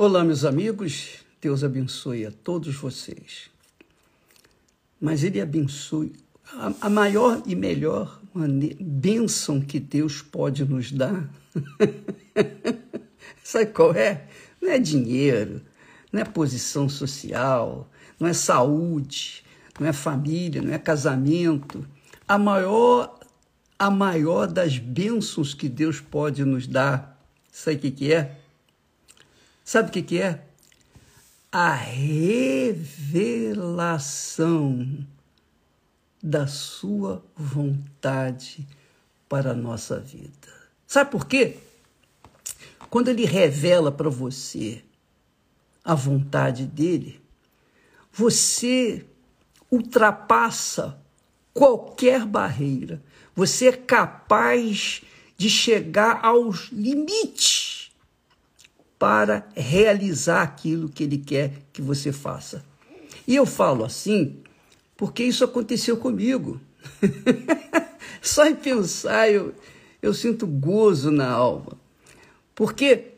Olá, meus amigos, Deus abençoe a todos vocês. Mas Ele abençoe a, maior e melhor bênção que Deus pode nos dar. Sabe qual é? Não é dinheiro, não é posição social, não é saúde, não é família, não é casamento. A maior, a maior das bênçãos que Deus pode nos dar, sabe o que, que é? Sabe o que, que é? A revelação da sua vontade para a nossa vida. Sabe por quê? Quando ele revela para você a vontade dele, você ultrapassa qualquer barreira. Você é capaz de chegar aos limites para realizar aquilo que ele quer que você faça. E eu falo assim porque isso aconteceu comigo. Só em pensar eu, eu sinto gozo na alma. Porque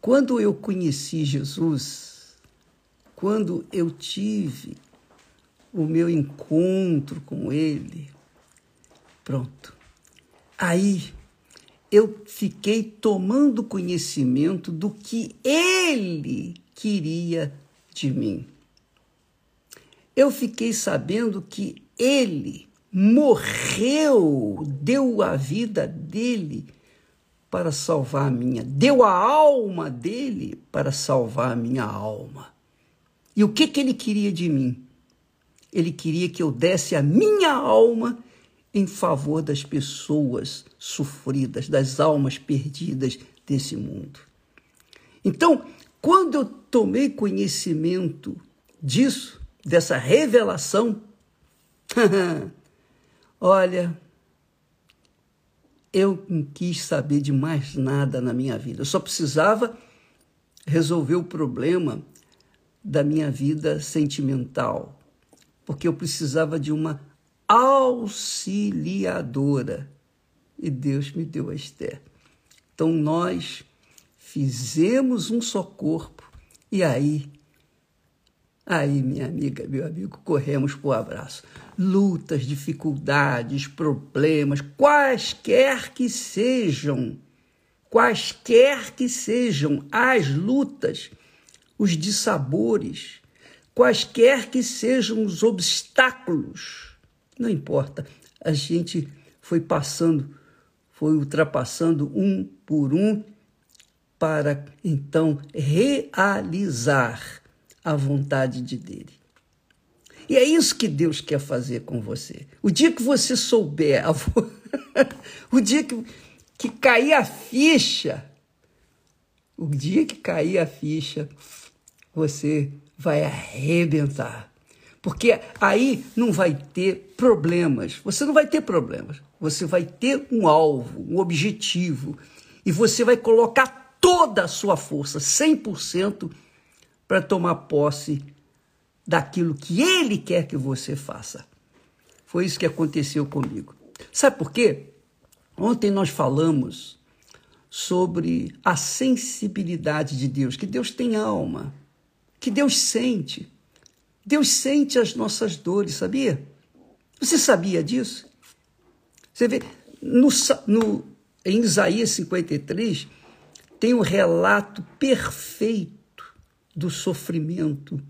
quando eu conheci Jesus, quando eu tive o meu encontro com Ele, pronto. Aí eu fiquei tomando conhecimento do que Ele queria de mim. Eu fiquei sabendo que Ele morreu, deu a vida dele para salvar a minha, deu a alma dele para salvar a minha alma. E o que, que ele queria de mim? Ele queria que eu desse a minha alma em favor das pessoas sofridas, das almas perdidas desse mundo. Então, quando eu tomei conhecimento disso, dessa revelação, olha, eu não quis saber de mais nada na minha vida. Eu só precisava resolver o problema da minha vida sentimental, porque eu precisava de uma auxiliadora. E Deus me deu a Esther. Então nós fizemos um só corpo e aí Aí, minha amiga, meu amigo, corremos para o abraço. Lutas, dificuldades, problemas, quaisquer que sejam, quaisquer que sejam as lutas, os dissabores, quaisquer que sejam os obstáculos, não importa, a gente foi passando, foi ultrapassando um por um para então realizar a vontade de dele. E é isso que Deus quer fazer com você. O dia que você souber, o dia que, que cair a ficha, o dia que cair a ficha, você vai arrebentar. Porque aí não vai ter problemas. Você não vai ter problemas. Você vai ter um alvo, um objetivo. E você vai colocar toda a sua força, 100%, para tomar posse daquilo que ele quer que você faça. Foi isso que aconteceu comigo. Sabe por quê? Ontem nós falamos sobre a sensibilidade de Deus, que Deus tem alma, que Deus sente. Deus sente as nossas dores, sabia? Você sabia disso? Você vê, no, no, em Isaías 53, tem um relato perfeito do sofrimento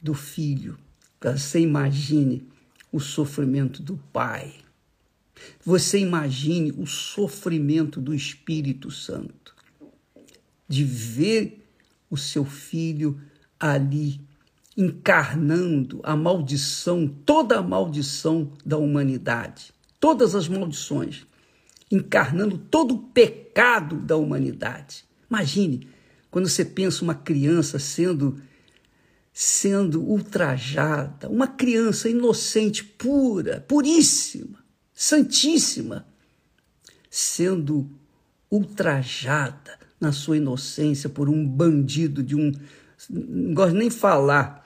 do filho. Você imagine o sofrimento do pai. Você imagine o sofrimento do Espírito Santo de ver o seu filho ali encarnando a maldição, toda a maldição da humanidade, todas as maldições, encarnando todo o pecado da humanidade. Imagine quando você pensa uma criança sendo sendo ultrajada, uma criança inocente, pura, puríssima, santíssima, sendo ultrajada na sua inocência por um bandido de um não gosto nem falar,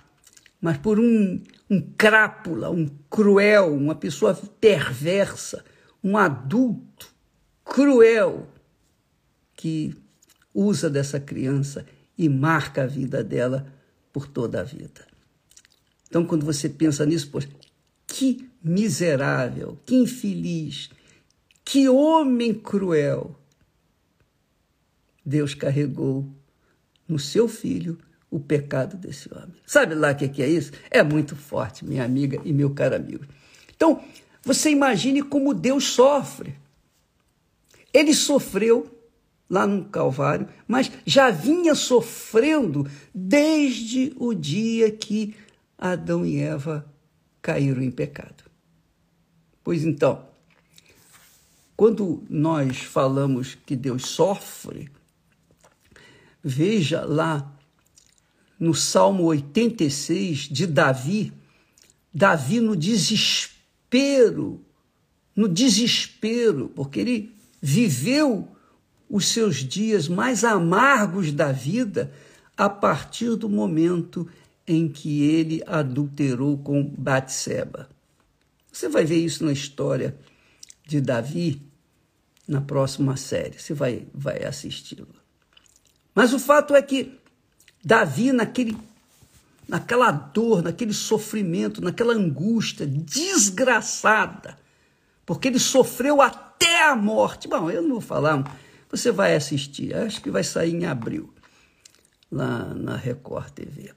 mas por um, um crápula, um cruel, uma pessoa perversa, um adulto cruel que usa dessa criança e marca a vida dela por toda a vida. Então, quando você pensa nisso, poxa, que miserável, que infeliz, que homem cruel. Deus carregou no seu filho o pecado desse homem. Sabe lá o que é isso? É muito forte, minha amiga e meu caro amigo. Então, você imagine como Deus sofre. Ele sofreu lá no Calvário, mas já vinha sofrendo desde o dia que Adão e Eva caíram em pecado. Pois então, quando nós falamos que Deus sofre, veja lá no Salmo 86 de Davi, Davi no desespero, no desespero, porque ele viveu os seus dias mais amargos da vida a partir do momento em que ele adulterou com Batseba. Você vai ver isso na história de Davi na próxima série. Você vai, vai assisti-la. Mas o fato é que Davi, naquele, naquela dor, naquele sofrimento, naquela angústia desgraçada, porque ele sofreu até a morte. Bom, eu não vou falar, você vai assistir, acho que vai sair em abril, lá na Record TV.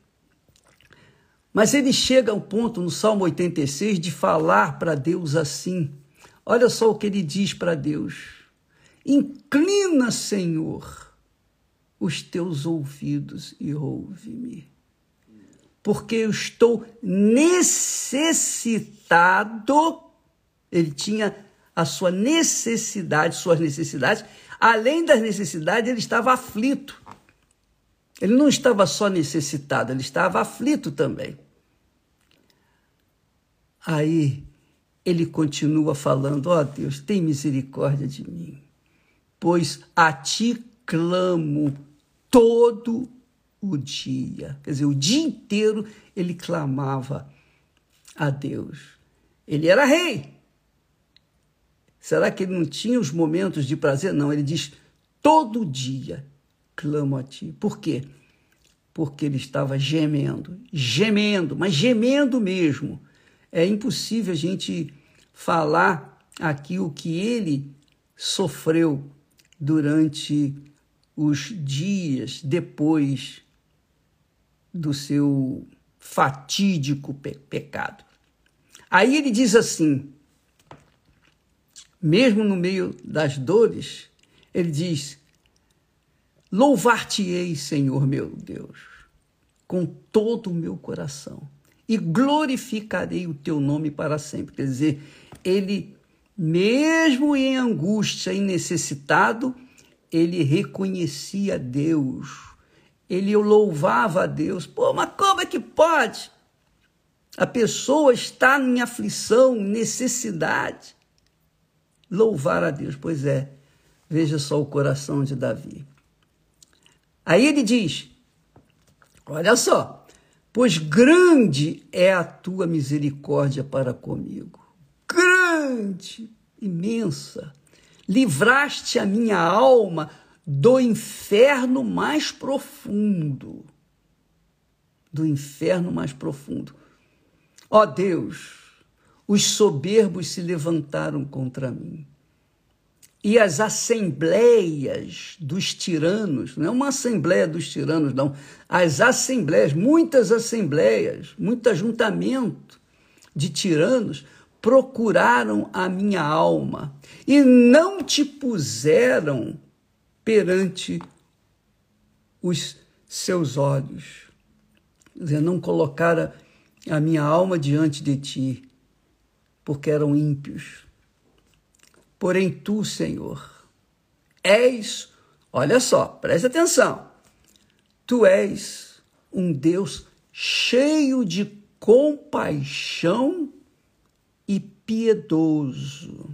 Mas ele chega ao ponto no Salmo 86 de falar para Deus assim: Olha só o que ele diz para Deus. Inclina, Senhor, os teus ouvidos e ouve-me. Porque eu estou necessitado. Ele tinha a sua necessidade, suas necessidades. Além das necessidades, ele estava aflito. Ele não estava só necessitado, ele estava aflito também. Aí ele continua falando: Ó oh, Deus, tem misericórdia de mim, pois a ti clamo todo o dia. Quer dizer, o dia inteiro ele clamava a Deus. Ele era rei. Será que ele não tinha os momentos de prazer? Não, ele diz: todo dia clamo a ti. Por quê? Porque ele estava gemendo, gemendo, mas gemendo mesmo. É impossível a gente falar aqui o que ele sofreu durante os dias depois do seu fatídico pe pecado. Aí ele diz assim, mesmo no meio das dores, ele diz: Louvar-te-ei, Senhor meu Deus, com todo o meu coração e glorificarei o teu nome para sempre. Quer dizer, ele, mesmo em angústia e necessitado, ele reconhecia Deus, ele louvava a Deus. Pô, mas como é que pode? A pessoa está em aflição, necessidade. Louvar a Deus, pois é, veja só o coração de Davi. Aí ele diz: olha só, pois grande é a tua misericórdia para comigo. Grande, imensa. Livraste a minha alma do inferno mais profundo. Do inferno mais profundo. Ó Deus, os soberbos se levantaram contra mim e as assembleias dos tiranos, não é uma assembleia dos tiranos, não, as assembleias, muitas assembleias, muito ajuntamento de tiranos procuraram a minha alma e não te puseram perante os seus olhos. Quer dizer, não colocaram a minha alma diante de ti, porque eram ímpios Porém, tu, Senhor, és, olha só, preste atenção, tu és um Deus cheio de compaixão piedoso.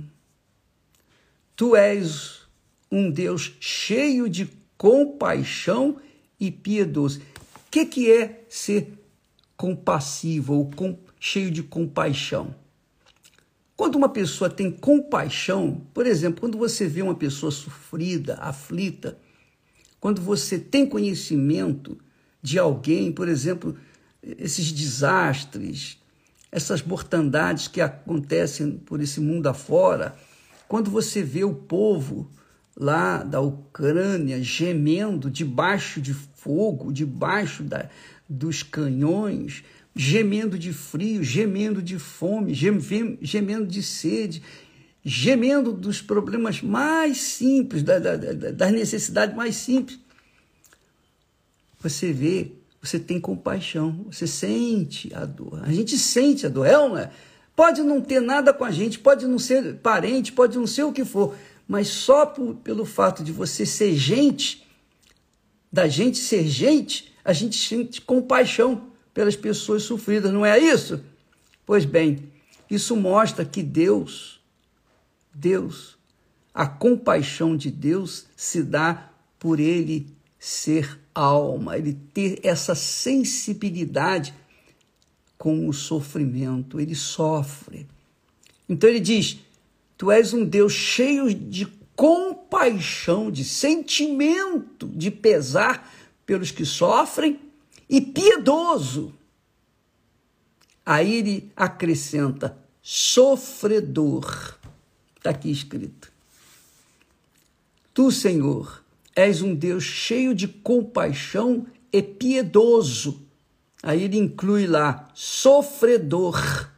Tu és um Deus cheio de compaixão e piedoso. O que, que é ser compassivo ou com, cheio de compaixão? Quando uma pessoa tem compaixão, por exemplo, quando você vê uma pessoa sofrida, aflita, quando você tem conhecimento de alguém, por exemplo, esses desastres, essas mortandades que acontecem por esse mundo afora, quando você vê o povo lá da Ucrânia gemendo debaixo de fogo, debaixo da, dos canhões, gemendo de frio, gemendo de fome, gemendo de sede, gemendo dos problemas mais simples, da, da, das necessidades mais simples. Você vê, você tem compaixão, você sente a dor. A gente sente a dor, é ou não é? Pode não ter nada com a gente, pode não ser parente, pode não ser o que for, mas só por, pelo fato de você ser gente, da gente ser gente, a gente sente compaixão pelas pessoas sofridas, não é isso? Pois bem, isso mostra que Deus, Deus, a compaixão de Deus se dá por ele ser alma, ele ter essa sensibilidade com o sofrimento, ele sofre. Então ele diz: Tu és um Deus cheio de compaixão, de sentimento, de pesar pelos que sofrem e piedoso. Aí ele acrescenta sofredor. Está aqui escrito. Tu, Senhor, és um Deus cheio de compaixão e piedoso. Aí ele inclui lá sofredor.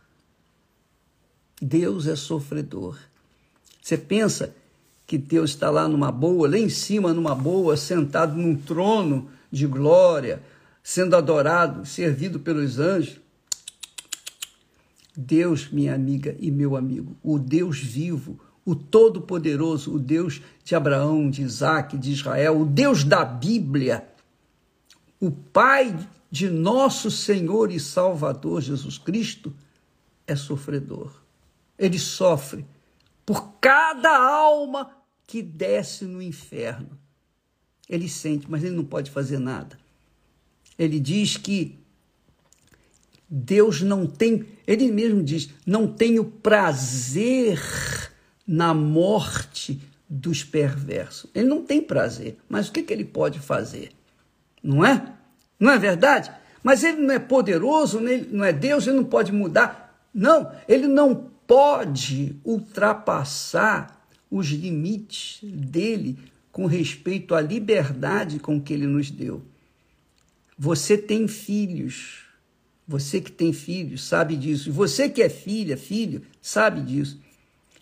Deus é sofredor. Você pensa que Deus está lá numa boa, lá em cima numa boa, sentado num trono de glória, sendo adorado, servido pelos anjos. Deus, minha amiga e meu amigo, o Deus vivo, o Todo-Poderoso, o Deus de Abraão, de Isaac, de Israel, o Deus da Bíblia, o Pai de nosso Senhor e Salvador Jesus Cristo, é sofredor. Ele sofre por cada alma que desce no inferno. Ele sente, mas ele não pode fazer nada ele diz que Deus não tem, ele mesmo diz, não tenho prazer na morte dos perversos. Ele não tem prazer, mas o que, que ele pode fazer? Não é? Não é verdade? Mas ele não é poderoso, não é Deus, ele não pode mudar. Não, ele não pode ultrapassar os limites dele com respeito à liberdade com que ele nos deu. Você tem filhos. Você que tem filhos sabe disso. Você que é filha, filho, sabe disso.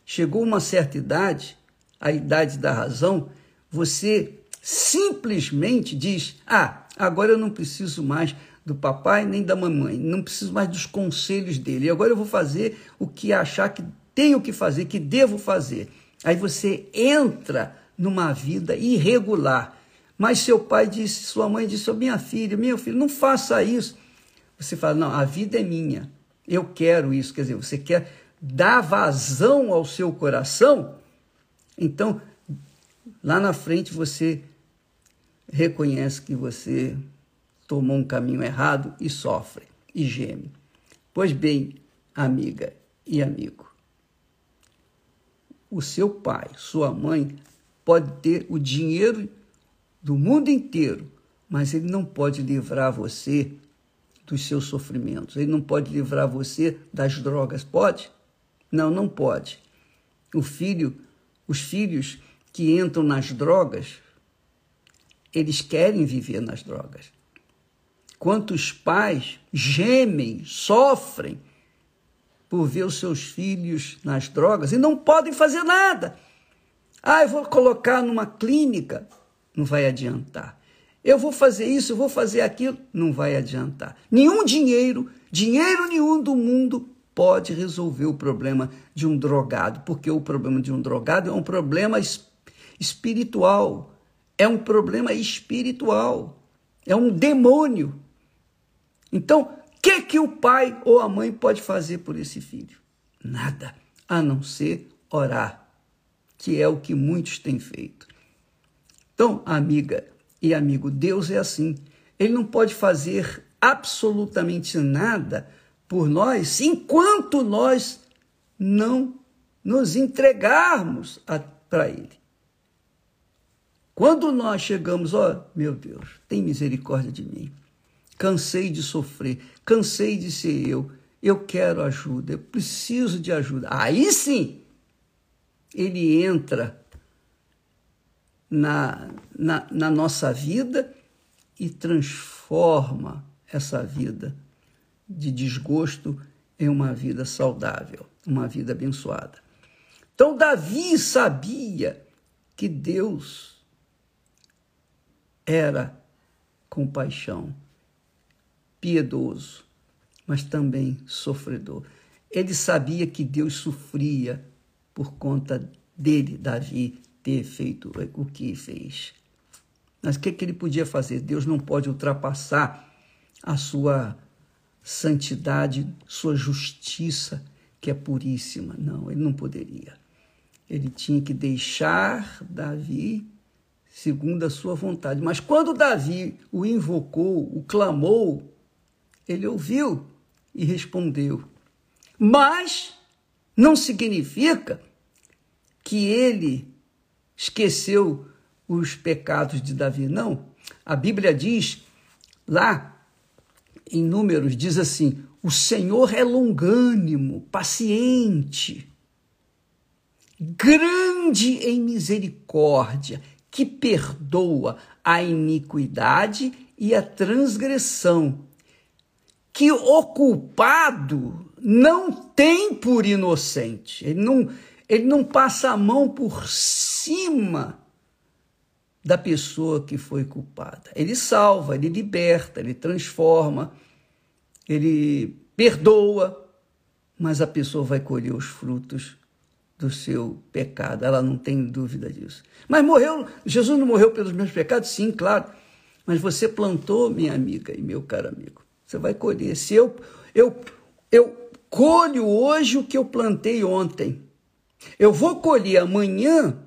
Chegou uma certa idade, a idade da razão, você simplesmente diz: Ah, agora eu não preciso mais do papai nem da mamãe, não preciso mais dos conselhos dele. Agora eu vou fazer o que achar que tenho que fazer, que devo fazer. Aí você entra numa vida irregular, mas seu pai disse, sua mãe disse, oh, minha filha, meu filho, não faça isso. Você fala, não, a vida é minha, eu quero isso. Quer dizer, você quer dar vazão ao seu coração, então lá na frente você reconhece que você tomou um caminho errado e sofre e geme. Pois bem, amiga e amigo, o seu pai, sua mãe, pode ter o dinheiro do mundo inteiro, mas ele não pode livrar você dos seus sofrimentos. Ele não pode livrar você das drogas. Pode? Não, não pode. O filho, os filhos que entram nas drogas, eles querem viver nas drogas. Quantos pais gemem, sofrem por ver os seus filhos nas drogas e não podem fazer nada. Ah, eu vou colocar numa clínica não vai adiantar. Eu vou fazer isso, eu vou fazer aquilo, não vai adiantar. Nenhum dinheiro, dinheiro nenhum do mundo pode resolver o problema de um drogado, porque o problema de um drogado é um problema espiritual. É um problema espiritual. É um demônio. Então, o que, que o pai ou a mãe pode fazer por esse filho? Nada, a não ser orar, que é o que muitos têm feito. Então, amiga e amigo, Deus é assim. Ele não pode fazer absolutamente nada por nós enquanto nós não nos entregarmos para Ele. Quando nós chegamos, ó, meu Deus, tem misericórdia de mim. Cansei de sofrer, cansei de ser eu. Eu quero ajuda, eu preciso de ajuda. Aí sim, ele entra na, na, na nossa vida e transforma essa vida de desgosto em uma vida saudável, uma vida abençoada. Então, Davi sabia que Deus era compaixão, piedoso, mas também sofredor. Ele sabia que Deus sofria por conta dele, Davi, ter feito o que fez. Mas o que, que ele podia fazer? Deus não pode ultrapassar a sua santidade, sua justiça, que é puríssima. Não, ele não poderia. Ele tinha que deixar Davi segundo a sua vontade. Mas quando Davi o invocou, o clamou, ele ouviu e respondeu. Mas não significa que ele esqueceu os pecados de Davi. Não. A Bíblia diz lá em Números, diz assim: o Senhor é longânimo, paciente, grande em misericórdia, que perdoa a iniquidade e a transgressão, que o culpado não tem por inocente, ele não, ele não passa a mão por cima da pessoa que foi culpada. Ele salva, ele liberta, ele transforma, ele perdoa, mas a pessoa vai colher os frutos do seu pecado, ela não tem dúvida disso. Mas morreu, Jesus não morreu pelos meus pecados? Sim, claro. Mas você plantou, minha amiga e meu caro amigo. Você vai colher. Se eu, eu, eu colho hoje o que eu plantei ontem, eu vou colher amanhã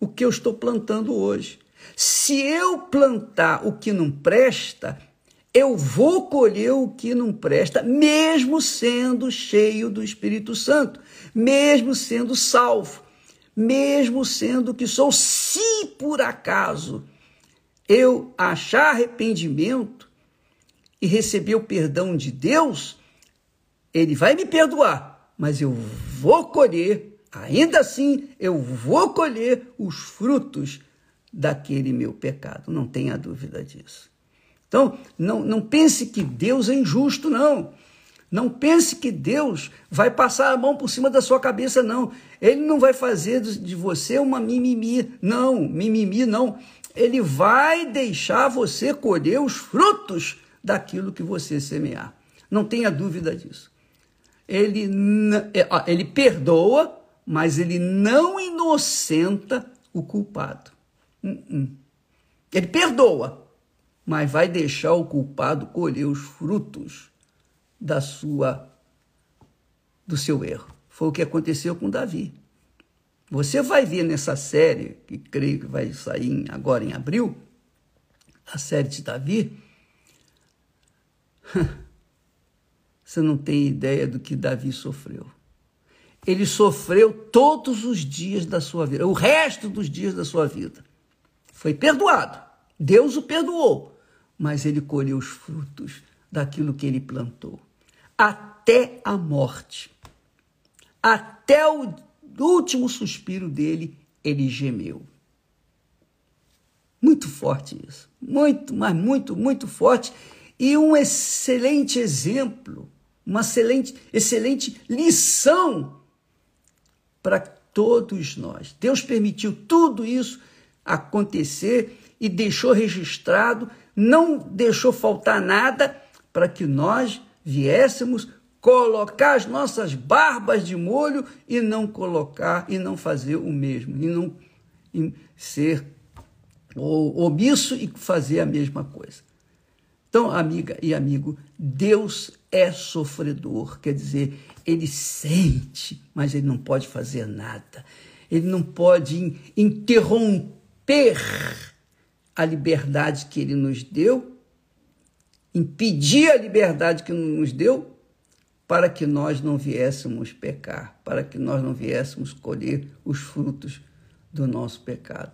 o que eu estou plantando hoje. Se eu plantar o que não presta, eu vou colher o que não presta, mesmo sendo cheio do Espírito Santo, mesmo sendo salvo, mesmo sendo que sou, se por acaso eu achar arrependimento e receber o perdão de Deus, ele vai me perdoar, mas eu vou colher, ainda assim, eu vou colher os frutos daquele meu pecado, não tenha dúvida disso. Então, não, não pense que Deus é injusto, não. Não pense que Deus vai passar a mão por cima da sua cabeça, não. Ele não vai fazer de você uma mimimi, não, mimimi, não. Ele vai deixar você colher os frutos daquilo que você semear. Não tenha dúvida disso. Ele, é, ele perdoa, mas ele não inocenta o culpado. Uh-uh. Ele perdoa, mas vai deixar o culpado colher os frutos da sua do seu erro. Foi o que aconteceu com Davi. Você vai ver nessa série, que creio que vai sair agora em abril, a série de Davi. Você não tem ideia do que Davi sofreu. Ele sofreu todos os dias da sua vida, o resto dos dias da sua vida. Foi perdoado. Deus o perdoou, mas ele colheu os frutos daquilo que ele plantou. Até a morte. Até o último suspiro dele, ele gemeu. Muito forte isso. Muito, mas muito, muito forte. E um excelente exemplo, uma excelente, excelente lição para todos nós. Deus permitiu tudo isso acontecer e deixou registrado, não deixou faltar nada para que nós viéssemos colocar as nossas barbas de molho e não colocar e não fazer o mesmo, e não ser omisso e fazer a mesma coisa. Então, amiga e amigo, Deus é sofredor, quer dizer, ele sente, mas ele não pode fazer nada. Ele não pode interromper romper a liberdade que ele nos deu, impedir a liberdade que nos deu, para que nós não viéssemos pecar, para que nós não viéssemos colher os frutos do nosso pecado.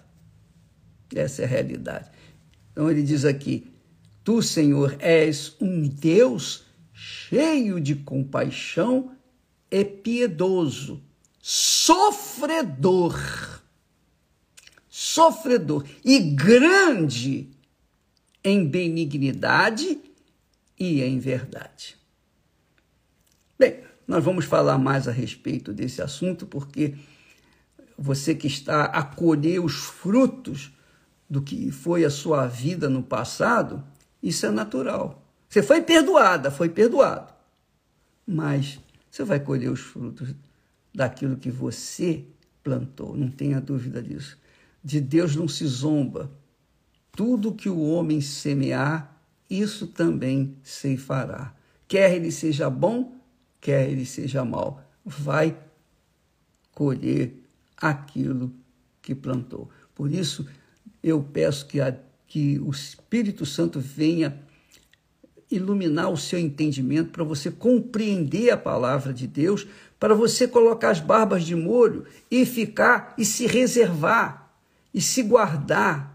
Essa é a realidade. Então ele diz aqui: Tu, Senhor, és um Deus cheio de compaixão e piedoso, sofredor, sofredor e grande em benignidade e em verdade. Bem, nós vamos falar mais a respeito desse assunto, porque você que está a colher os frutos do que foi a sua vida no passado, isso é natural. Você foi perdoada, foi perdoado. Mas você vai colher os frutos daquilo que você plantou, não tenha dúvida disso. De Deus não se zomba. Tudo que o homem semear, isso também se fará. Quer ele seja bom, quer ele seja mal, vai colher aquilo que plantou. Por isso, eu peço que, a, que o Espírito Santo venha iluminar o seu entendimento para você compreender a palavra de Deus, para você colocar as barbas de molho e ficar e se reservar e se guardar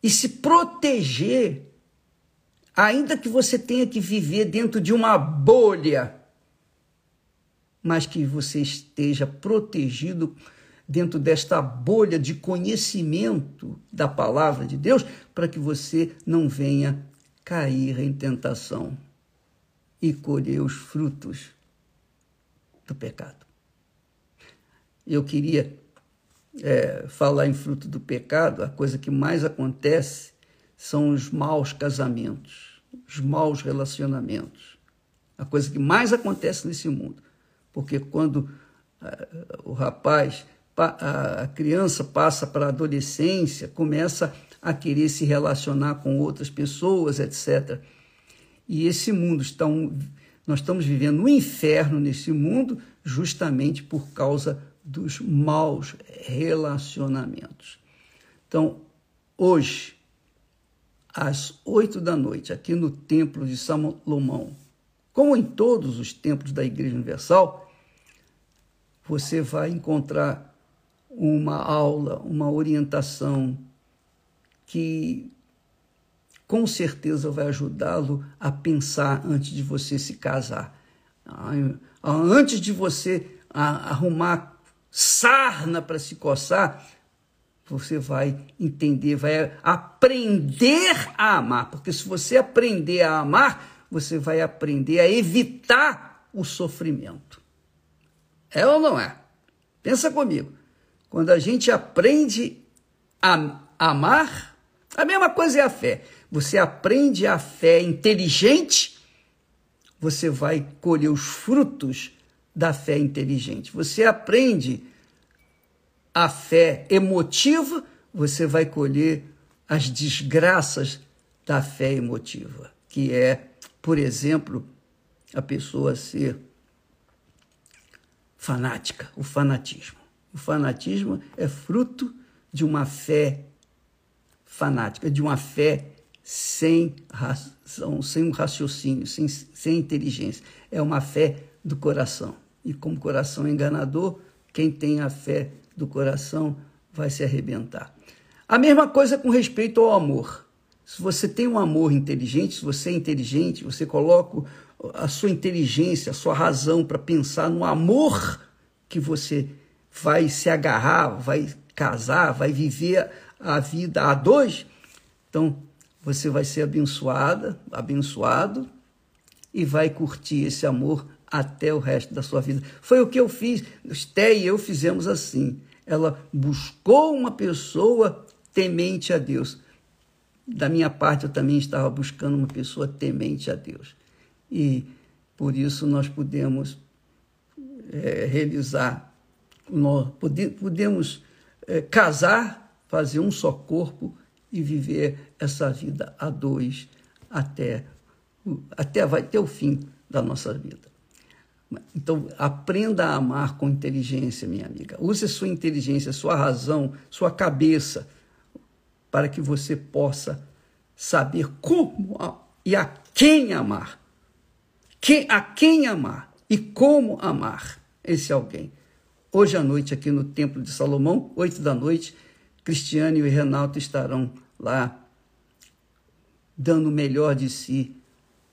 e se proteger, ainda que você tenha que viver dentro de uma bolha, mas que você esteja protegido dentro desta bolha de conhecimento da palavra de Deus, para que você não venha cair em tentação e colher os frutos do pecado. Eu queria é, falar em fruto do pecado, a coisa que mais acontece são os maus casamentos, os maus relacionamentos. A coisa que mais acontece nesse mundo. Porque quando uh, o rapaz a criança passa para a adolescência, começa a querer se relacionar com outras pessoas, etc. E esse mundo está um, nós estamos vivendo um inferno nesse mundo justamente por causa dos maus relacionamentos. Então, hoje, às oito da noite, aqui no Templo de Salomão, como em todos os templos da Igreja Universal, você vai encontrar uma aula, uma orientação que com certeza vai ajudá-lo a pensar antes de você se casar. Antes de você arrumar sarna para se coçar, você vai entender, vai aprender a amar. Porque se você aprender a amar, você vai aprender a evitar o sofrimento. É ou não é? Pensa comigo. Quando a gente aprende a amar, a mesma coisa é a fé. Você aprende a fé inteligente, você vai colher os frutos da fé inteligente. Você aprende a fé emotiva, você vai colher as desgraças da fé emotiva, que é, por exemplo, a pessoa ser fanática, o fanatismo. O fanatismo é fruto de uma fé fanática, de uma fé sem razão, sem um raciocínio, sem, sem inteligência. É uma fé do coração. E como coração enganador, quem tem a fé do coração vai se arrebentar. A mesma coisa com respeito ao amor. Se você tem um amor inteligente, se você é inteligente, você coloca a sua inteligência, a sua razão para pensar no amor que você vai se agarrar, vai casar, vai viver a vida a dois, então você vai ser abençoada, abençoado e vai curtir esse amor até o resto da sua vida. Foi o que eu fiz, Esté e eu fizemos assim. Ela buscou uma pessoa temente a Deus. Da minha parte, eu também estava buscando uma pessoa temente a Deus. E por isso nós pudemos é, realizar nós podemos é, casar, fazer um só corpo e viver essa vida a dois até, até vai ter o fim da nossa vida. Então, aprenda a amar com inteligência, minha amiga. Use sua inteligência, sua razão, sua cabeça, para que você possa saber como e a quem amar. Quem, a quem amar e como amar esse alguém hoje à noite aqui no Templo de Salomão, oito da noite, Cristiane e Renato estarão lá dando o melhor de si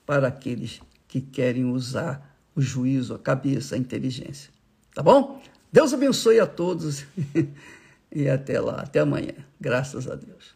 para aqueles que querem usar o juízo, a cabeça, a inteligência. Tá bom? Deus abençoe a todos e até lá, até amanhã. Graças a Deus.